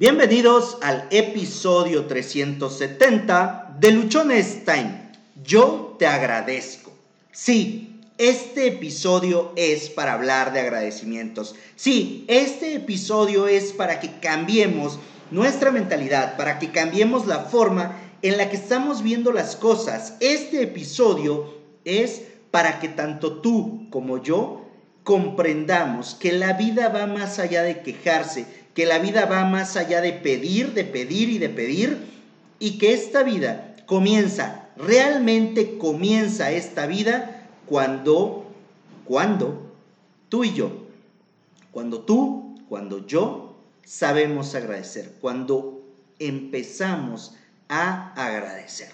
Bienvenidos al episodio 370 de Luchones Time. Yo te agradezco. Sí, este episodio es para hablar de agradecimientos. Sí, este episodio es para que cambiemos nuestra mentalidad, para que cambiemos la forma en la que estamos viendo las cosas. Este episodio es para que tanto tú como yo comprendamos que la vida va más allá de quejarse, que la vida va más allá de pedir, de pedir y de pedir, y que esta vida comienza, realmente comienza esta vida cuando, cuando tú y yo, cuando tú, cuando yo sabemos agradecer, cuando empezamos a agradecer.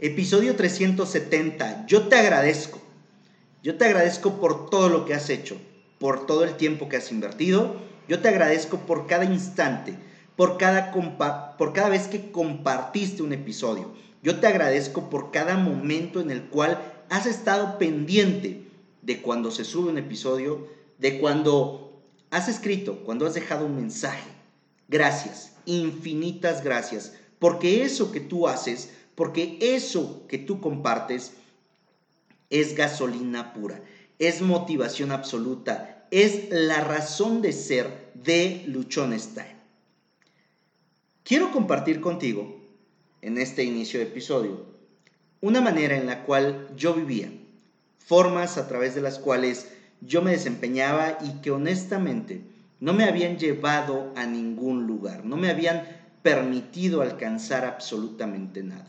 Episodio 370, yo te agradezco. Yo te agradezco por todo lo que has hecho, por todo el tiempo que has invertido, yo te agradezco por cada instante, por cada, por cada vez que compartiste un episodio. Yo te agradezco por cada momento en el cual has estado pendiente de cuando se sube un episodio, de cuando has escrito, cuando has dejado un mensaje. Gracias, infinitas gracias, porque eso que tú haces, porque eso que tú compartes es gasolina pura, es motivación absoluta, es la razón de ser de Luchón Style. Quiero compartir contigo, en este inicio de episodio, una manera en la cual yo vivía, formas a través de las cuales yo me desempeñaba y que honestamente no me habían llevado a ningún lugar, no me habían permitido alcanzar absolutamente nada.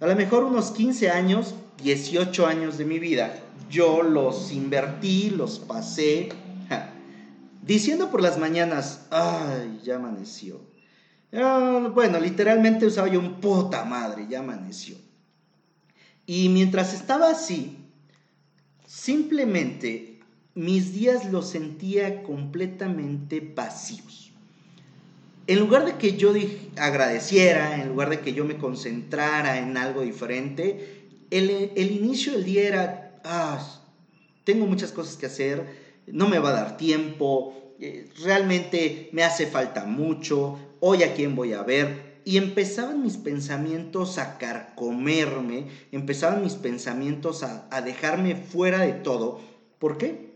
A lo mejor unos 15 años, 18 años de mi vida, yo los invertí, los pasé, diciendo por las mañanas, ay, ya amaneció. Bueno, literalmente usaba yo un puta madre, ya amaneció. Y mientras estaba así, simplemente mis días los sentía completamente vacíos. En lugar de que yo agradeciera, en lugar de que yo me concentrara en algo diferente, el, el inicio del día era ah, tengo muchas cosas que hacer, no me va a dar tiempo, eh, realmente me hace falta mucho, hoy a quién voy a ver. Y empezaban mis pensamientos a carcomerme, empezaban mis pensamientos a, a dejarme fuera de todo. ¿Por qué?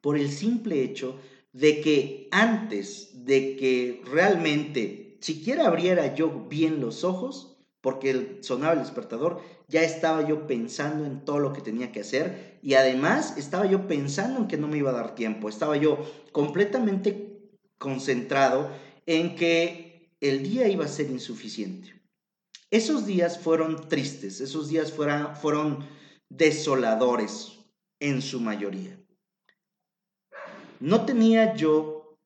Por el simple hecho de que antes de que realmente siquiera abriera yo bien los ojos, porque sonaba el despertador, ya estaba yo pensando en todo lo que tenía que hacer y además estaba yo pensando en que no me iba a dar tiempo, estaba yo completamente concentrado en que el día iba a ser insuficiente. Esos días fueron tristes, esos días fueron desoladores en su mayoría. No tenía yo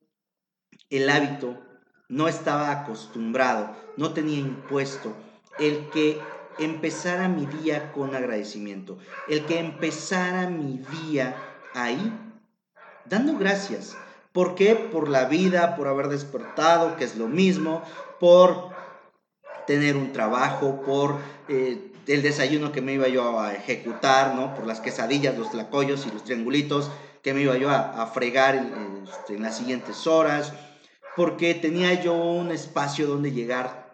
el hábito, no estaba acostumbrado, no tenía impuesto el que empezara mi día con agradecimiento, el que empezara mi día ahí dando gracias. ¿Por qué? Por la vida, por haber despertado, que es lo mismo, por tener un trabajo, por eh, el desayuno que me iba yo a ejecutar, ¿no? Por las quesadillas, los tlacoyos y los triangulitos que me iba yo a, fregar este, en las siguientes horas, porque tenía yo un espacio donde llegar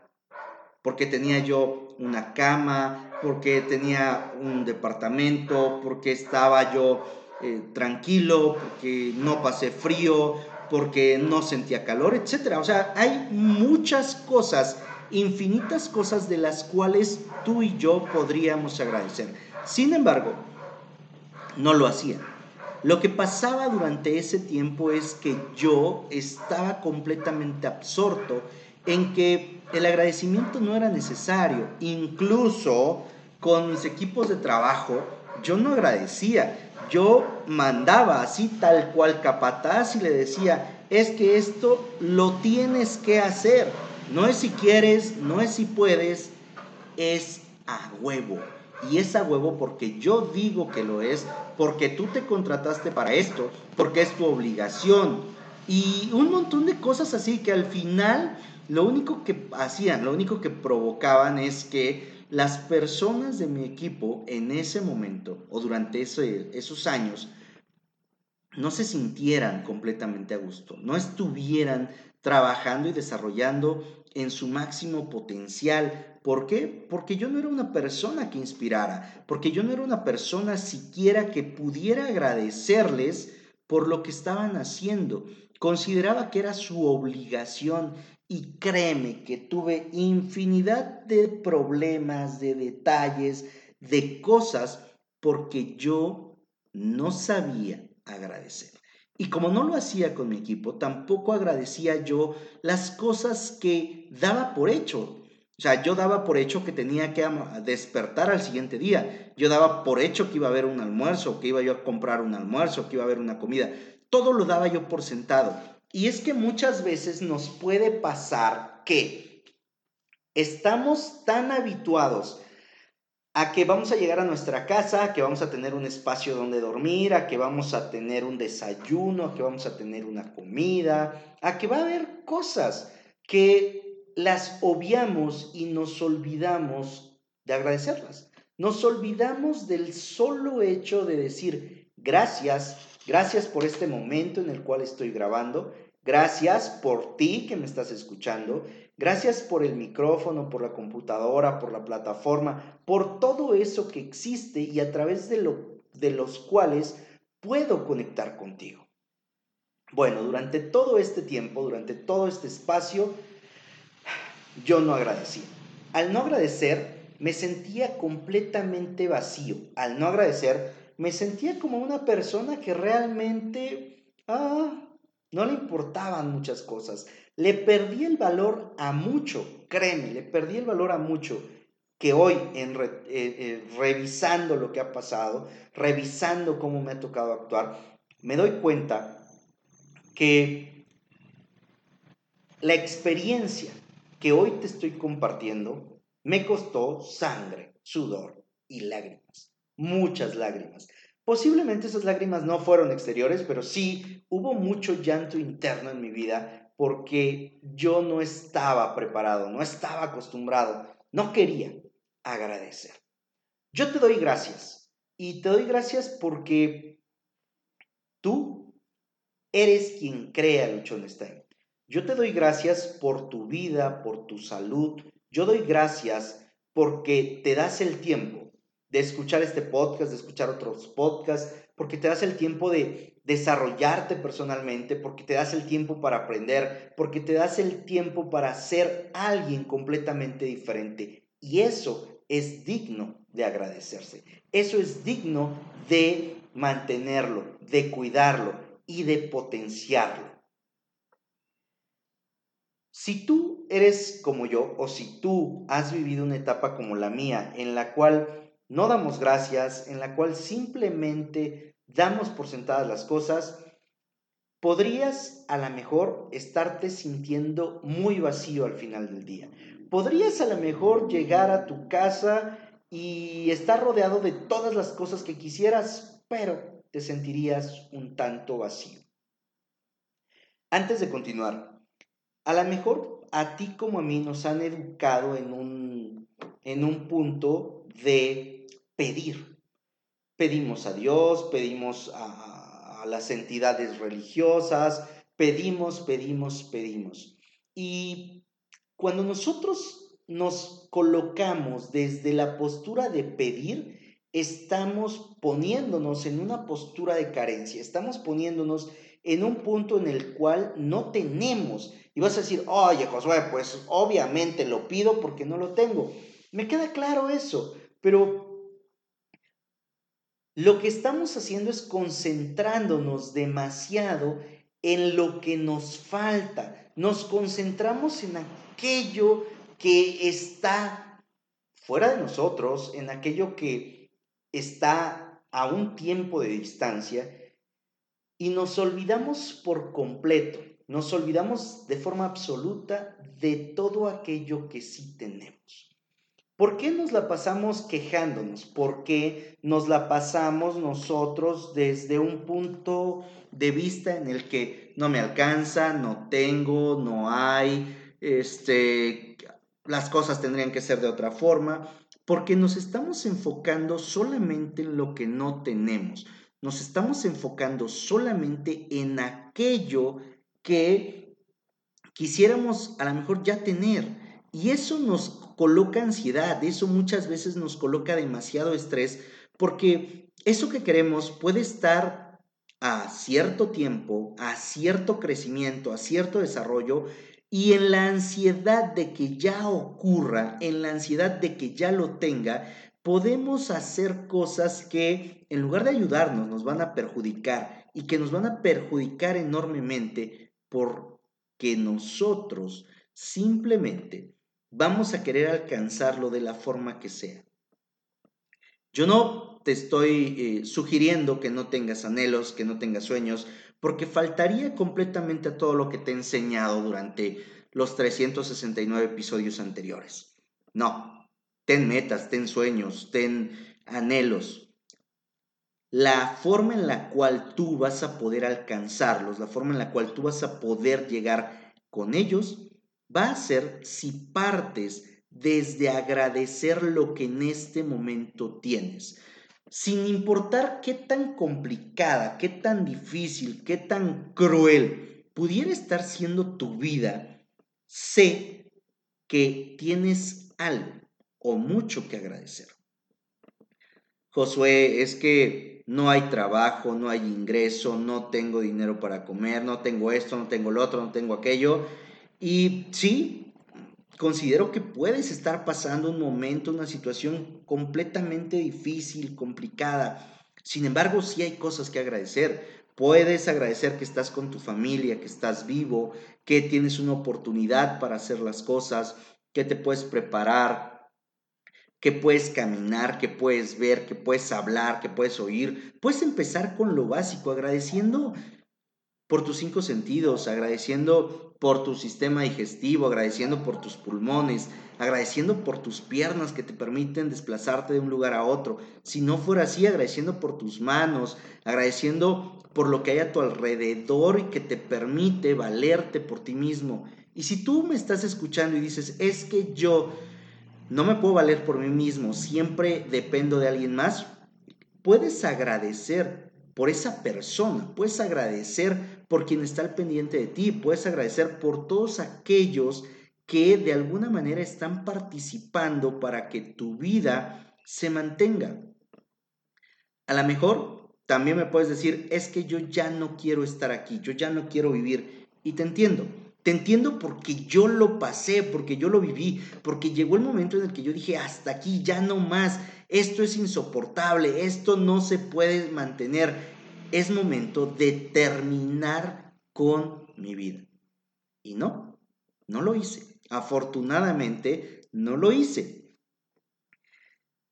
porque tenía yo una cama, porque tenía un departamento, porque estaba yo eh, tranquilo, porque no pasé frío, porque no sentía calor, etc. O sea, hay muchas cosas, infinitas cosas de las cuales tú y yo podríamos agradecer. Sin embargo, no lo hacía. Lo que pasaba durante ese tiempo es que yo estaba completamente absorto en que el agradecimiento no era necesario. Incluso con mis equipos de trabajo, yo no agradecía. Yo mandaba así tal cual capataz y le decía, es que esto lo tienes que hacer. No es si quieres, no es si puedes, es a huevo. Y es a huevo porque yo digo que lo es, porque tú te contrataste para esto, porque es tu obligación. Y un montón de cosas así que al final lo único que hacían, lo único que provocaban es que las personas de mi equipo en ese momento o durante esos años no se sintieran completamente a gusto, no estuvieran trabajando y desarrollando en su máximo potencial. ¿Por qué? Porque yo no era una persona que inspirara, porque yo no era una persona siquiera que pudiera agradecerles por lo que estaban haciendo. Consideraba que era su obligación y créeme que tuve infinidad de problemas, de detalles, de cosas, porque yo no sabía agradecer. Y como no lo hacía con mi equipo, tampoco agradecía yo las cosas que daba por hecho. O sea, yo daba por hecho que tenía que despertar al siguiente día. Yo daba por hecho que iba a haber un almuerzo, que iba yo a comprar un almuerzo, que iba a haber una comida. Todo lo daba yo por sentado. Y es que muchas veces nos puede pasar que estamos tan habituados a que vamos a llegar a nuestra casa, a que vamos a tener un espacio donde dormir, a que vamos a tener un desayuno, a que vamos a tener una comida, a que va a haber cosas que las obviamos y nos olvidamos de agradecerlas. Nos olvidamos del solo hecho de decir gracias, gracias por este momento en el cual estoy grabando, gracias por ti que me estás escuchando, Gracias por el micrófono, por la computadora, por la plataforma, por todo eso que existe y a través de, lo, de los cuales puedo conectar contigo. Bueno, durante todo este tiempo, durante todo este espacio, yo no agradecía. Al no agradecer, me sentía completamente vacío. Al no agradecer, me sentía como una persona que realmente ah, no le importaban muchas cosas. Le perdí el valor a mucho, créeme, le perdí el valor a mucho que hoy eh, eh, revisando lo que ha pasado, revisando cómo me ha tocado actuar, me doy cuenta que la experiencia que hoy te estoy compartiendo me costó sangre, sudor y lágrimas, muchas lágrimas. Posiblemente esas lágrimas no fueron exteriores, pero sí hubo mucho llanto interno en mi vida porque yo no estaba preparado, no estaba acostumbrado, no quería agradecer. Yo te doy gracias y te doy gracias porque tú eres quien crea Luchón Stein. Yo te doy gracias por tu vida, por tu salud. Yo doy gracias porque te das el tiempo de escuchar este podcast, de escuchar otros podcasts, porque te das el tiempo de desarrollarte personalmente, porque te das el tiempo para aprender, porque te das el tiempo para ser alguien completamente diferente. Y eso es digno de agradecerse. Eso es digno de mantenerlo, de cuidarlo y de potenciarlo. Si tú eres como yo o si tú has vivido una etapa como la mía en la cual no damos gracias, en la cual simplemente damos por sentadas las cosas, podrías a lo mejor estarte sintiendo muy vacío al final del día. Podrías a lo mejor llegar a tu casa y estar rodeado de todas las cosas que quisieras, pero te sentirías un tanto vacío. Antes de continuar, a lo mejor a ti como a mí nos han educado en un, en un punto de pedir. Pedimos a Dios, pedimos a, las entidades religiosas, pedimos, pedimos, pedimos. Y cuando nosotros nos colocamos desde la postura de pedir, estamos poniéndonos en una postura de carencia, estamos poniéndonos en un punto en el cual no tenemos. Y vas a decir, oye Josué, pues obviamente lo pido porque no lo tengo. Me queda claro eso, pero lo que estamos haciendo es concentrándonos demasiado en lo que nos falta. Nos concentramos en aquello que está fuera de nosotros, en aquello que está a un tiempo de distancia y nos olvidamos por completo, nos olvidamos de forma absoluta de todo aquello que sí tenemos. ¿Por qué nos la pasamos quejándonos? ¿Por qué nos la pasamos nosotros desde un punto de vista en el que no me alcanza, no tengo, no hay, este, las cosas tendrían que ser de otra forma? Porque nos estamos enfocando solamente en lo que no tenemos. nos estamos enfocando solamente en aquello que quisiéramos a lo mejor ya tener. Y eso nos coloca ansiedad, eso muchas veces nos coloca demasiado estrés, porque eso que queremos puede estar a cierto tiempo, a cierto crecimiento, a cierto desarrollo, y en la ansiedad de que ya ocurra, en la ansiedad de que ya lo tenga, podemos hacer cosas que en lugar de ayudarnos nos van a perjudicar y que nos van a perjudicar enormemente porque nosotros simplemente vamos a querer alcanzarlo de la forma que sea. Yo no te estoy eh, sugiriendo que no tengas anhelos, que no tengas sueños, porque faltaría completamente a todo lo que te he enseñado durante los 369 episodios anteriores. No, ten metas, ten sueños, ten anhelos. La forma en la cual tú vas a poder alcanzarlos, la forma en la cual tú vas a poder llegar con ellos, va a ser si partes desde agradecer lo que en este momento tienes. Sin importar qué tan complicada, qué tan difícil, qué tan cruel pudiera estar siendo tu vida, sé que tienes algo o mucho que agradecer. Josué, es que no hay trabajo, no hay ingreso, no tengo dinero para comer, no tengo esto, no tengo lo otro, no tengo aquello. Y sí, considero que puedes estar pasando un momento, una situación completamente difícil, complicada. Sin embargo, sí hay cosas que agradecer. Puedes agradecer que estás con tu familia, que estás vivo, que tienes una oportunidad para hacer las cosas, que te puedes preparar, que puedes caminar, que puedes ver, que puedes hablar, que puedes oír. Puedes empezar con lo básico, agradeciendo por tus cinco sentidos, agradeciendo por tu sistema digestivo, agradeciendo por tus pulmones, agradeciendo por tus piernas que te permiten desplazarte de un lugar a otro. Si no fuera así, agradeciendo por tus manos, agradeciendo por lo que hay a tu alrededor y que te permite valerte por ti mismo. Y si tú me estás escuchando y dices, es que yo no me puedo valer por mí mismo, siempre dependo de alguien más, puedes agradecer por esa persona, puedes agradecer por quien está al pendiente de ti, puedes agradecer por todos aquellos que de alguna manera están participando para que tu vida se mantenga. A lo mejor también me puedes decir, es que yo ya no quiero estar aquí, yo ya no quiero vivir. Y te entiendo, te entiendo porque yo lo pasé, porque yo lo viví, porque llegó el momento en el que yo dije, hasta aquí, ya no más, esto es insoportable, esto no se puede mantener. Es momento de terminar con mi vida. Y no, no lo hice. Afortunadamente, no lo hice.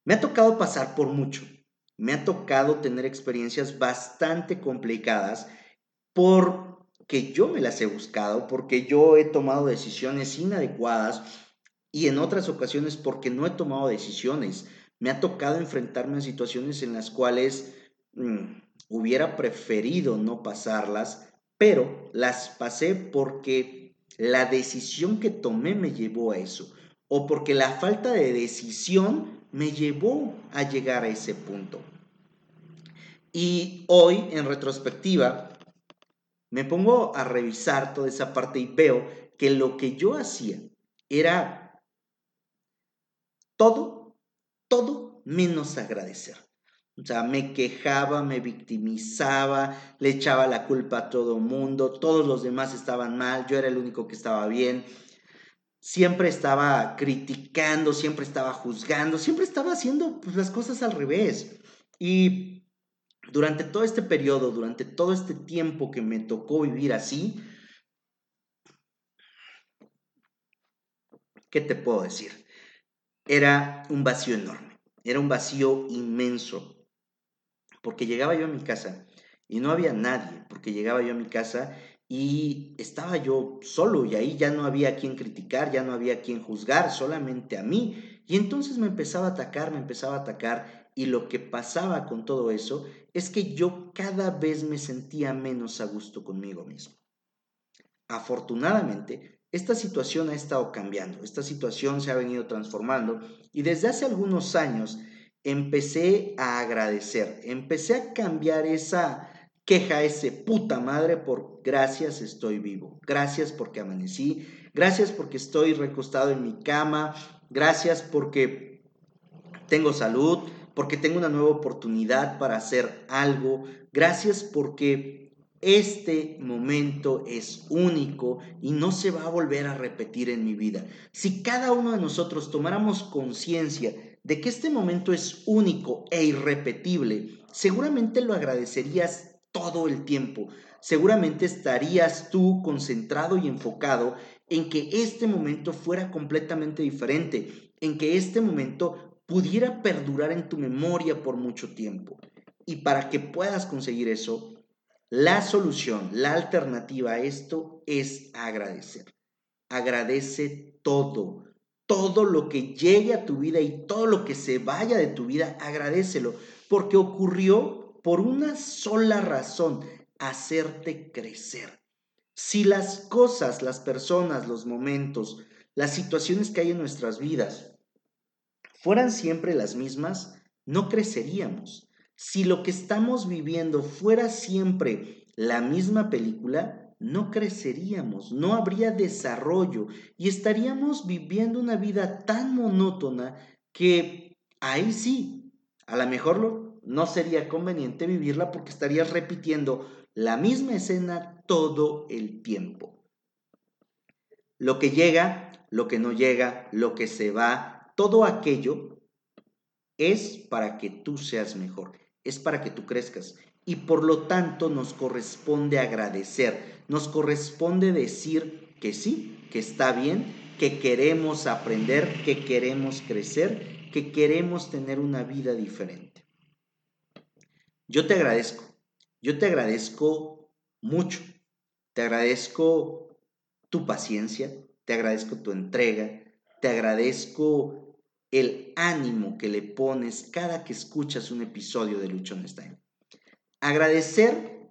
Me ha tocado pasar por mucho. Me ha tocado tener experiencias bastante complicadas por que yo me las he buscado, porque yo he tomado decisiones inadecuadas y en otras ocasiones porque no he tomado decisiones. Me ha tocado enfrentarme a situaciones en las cuales mm, hubiera preferido no pasarlas, pero las pasé porque la decisión que tomé me llevó a eso, o porque la falta de decisión me llevó a llegar a ese punto. Y hoy, en retrospectiva, me pongo a revisar toda esa parte y veo que lo que yo hacía era todo, todo menos agradecer. O sea, me quejaba, me victimizaba, le echaba la culpa a todo mundo, todos los demás estaban mal, yo era el único que estaba bien. Siempre estaba criticando, siempre estaba juzgando, siempre estaba haciendo pues, las cosas al revés. Y durante todo este periodo, durante todo este tiempo que me tocó vivir así, ¿qué te puedo decir? Era un vacío enorme, era un vacío inmenso, porque llegaba yo a mi casa y no había nadie, porque llegaba yo a mi casa y estaba yo solo y ahí ya no había quien criticar, ya no había quien juzgar, solamente a mí. Y entonces me empezaba a atacar, me empezaba a atacar y lo que pasaba con todo eso es que yo cada vez me sentía menos a gusto conmigo mismo. Afortunadamente, esta situación ha estado cambiando, esta situación se ha venido transformando y desde hace algunos años empecé a agradecer, empecé a cambiar esa queja, ese puta madre por gracias estoy vivo, gracias porque amanecí, gracias porque estoy recostado en mi cama, gracias porque tengo salud, porque tengo una nueva oportunidad para hacer algo, gracias porque este momento es único y no se va a volver a repetir en mi vida. Si cada uno de nosotros tomáramos conciencia de que este momento es único e irrepetible, seguramente lo agradecerías todo el tiempo. Seguramente estarías tú concentrado y enfocado en que este momento fuera completamente diferente, en que este momento pudiera perdurar en tu memoria por mucho tiempo. Y para que puedas conseguir eso, la solución, la alternativa a esto es agradecer. Agradece todo, todo lo que llegue a tu vida y todo lo que se vaya de tu vida, agradecelo, porque ocurrió por una sola razón, hacerte crecer. Si las cosas, las personas, los momentos, las situaciones que hay en nuestras vidas fueran siempre las mismas, no creceríamos. Si lo que estamos viviendo fuera siempre la misma película, no creceríamos, no habría desarrollo y estaríamos viviendo una vida tan monótona que ahí sí, a lo mejor no sería conveniente vivirla porque estarías repitiendo la misma escena todo el tiempo. Lo que llega, lo que no llega, lo que se va, todo aquello es para que tú seas mejor, es para que tú crezcas y por lo tanto nos corresponde agradecer, nos corresponde decir que sí, que está bien, que queremos aprender, que queremos crecer, que queremos tener una vida diferente. Yo te agradezco, yo te agradezco mucho, te agradezco tu paciencia, te agradezco tu entrega, te agradezco el ánimo que le pones cada que escuchas un episodio de Luchón. Agradecer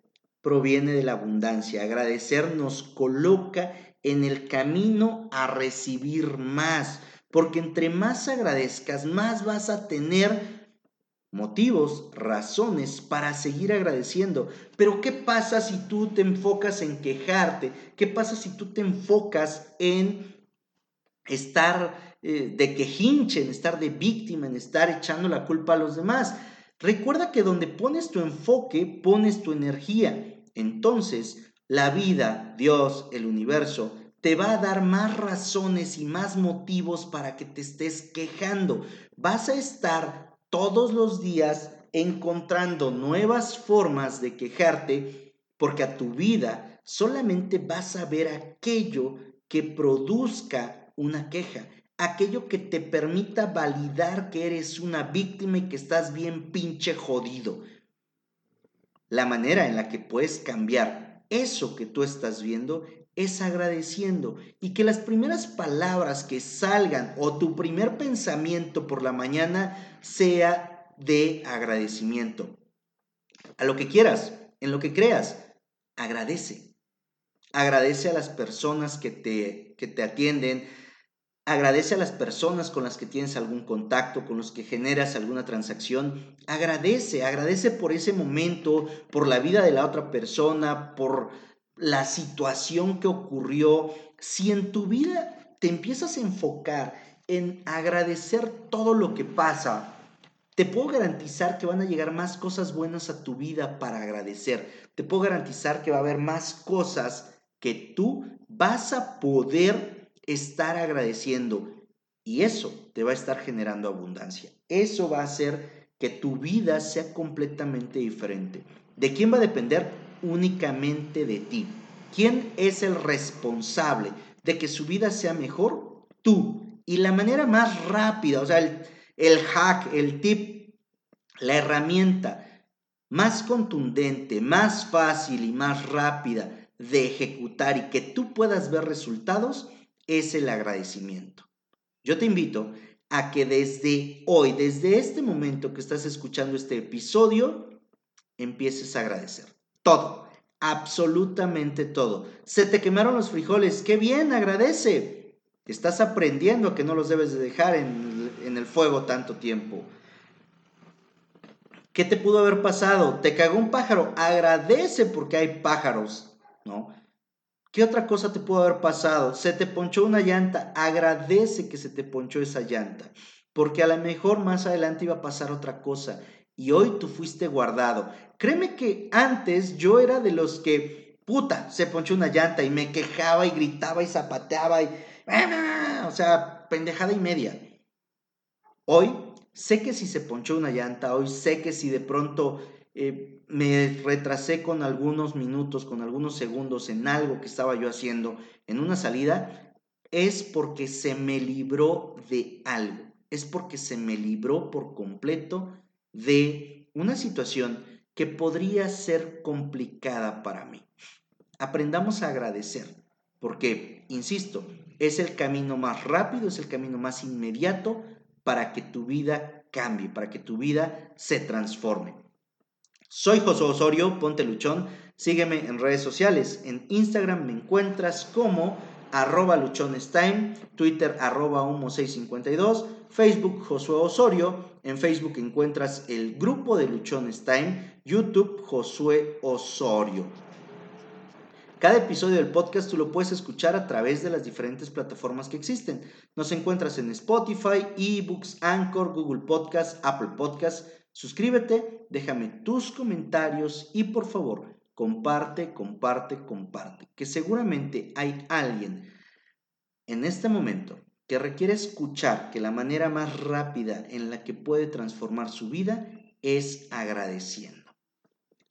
proviene de la abundancia. Agradecer nos coloca en el camino a recibir más, porque entre más agradezcas, más vas a tener motivos, razones para seguir agradeciendo. Pero ¿qué pasa si tú te enfocas en quejarte? ¿Qué pasa si tú te enfocas en estar eh, de quejinche, en estar de víctima, en estar echando la culpa a los demás? Recuerda que donde pones tu enfoque, pones tu energía. Entonces, la vida, Dios, el universo, te va a dar más razones y más motivos para que te estés quejando. Vas a estar todos los días encontrando nuevas formas de quejarte porque a tu vida solamente vas a ver aquello que produzca una queja aquello que te permita validar que eres una víctima y que estás bien pinche jodido. La manera en la que puedes cambiar eso que tú estás viendo es agradeciendo y que las primeras palabras que salgan o tu primer pensamiento por la mañana sea de agradecimiento. A lo que quieras, en lo que creas, agradece. Agradece a las personas que te, que te atienden, Agradece a las personas con las que tienes algún contacto, con los que generas alguna transacción. Agradece, agradece por ese momento, por la vida de la otra persona, por la situación que ocurrió. Si en tu vida te empiezas a enfocar en agradecer todo lo que pasa, te puedo garantizar que van a llegar más cosas buenas a tu vida para agradecer. Te puedo garantizar que va a haber más cosas que tú vas a poder estar agradeciendo y eso te va a estar generando abundancia. Eso va a hacer que tu vida sea completamente diferente. ¿De quién va a depender? Únicamente de ti. ¿Quién es el responsable de que su vida sea mejor? Tú. Y la manera más rápida, o sea, el, el hack, el tip, la herramienta más contundente, más fácil y más rápida de ejecutar y que tú puedas ver resultados es el agradecimiento. Yo te invito a que desde hoy, desde este momento que estás escuchando este episodio, empieces a agradecer. Todo, absolutamente todo. Se te quemaron los frijoles, qué bien, agradece. Estás aprendiendo que no los debes de dejar en, en el fuego tanto tiempo. ¿Qué te pudo haber pasado? ¿Te cagó un pájaro? Agradece porque hay pájaros, ¿no? ¿Qué otra cosa te pudo haber pasado? Se te ponchó una llanta, agradece que se te ponchó esa llanta, porque a lo mejor más adelante iba a pasar otra cosa y hoy tú fuiste guardado. Créeme que antes yo era de los que, puta, se ponchó una llanta y me quejaba y gritaba y zapateaba y, o sea, pendejada y media. Hoy sé que si se ponchó una llanta, hoy sé que si de pronto eh, me retrasé con algunos minutos, con algunos segundos en algo que estaba yo haciendo en una salida, es porque se me libró de algo, es porque se me libró por completo de una situación que podría ser complicada para mí. Aprendamos a agradecer, porque, insisto, es el camino más rápido, es el camino más inmediato para que tu vida cambie, para que tu vida se transforme. Soy José Osorio, ponte luchón, sígueme en redes sociales, en Instagram me encuentras como arroba luchonestime, Twitter arroba humo652, Facebook Josué Osorio, en Facebook encuentras el grupo de Luchonestime, YouTube Josué Osorio. Cada episodio del podcast tú lo puedes escuchar a través de las diferentes plataformas que existen. Nos encuentras en Spotify, eBooks, Anchor, Google Podcast, Apple Podcast. Suscríbete, déjame tus comentarios y por favor, comparte, comparte, comparte. Que seguramente hay alguien en este momento que requiere escuchar que la manera más rápida en la que puede transformar su vida es agradeciendo.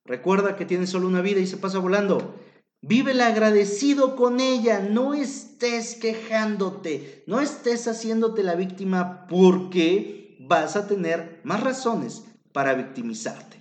Recuerda que tienes solo una vida y se pasa volando. Vívela agradecido con ella, no estés quejándote, no estés haciéndote la víctima porque vas a tener más razones para victimizarte.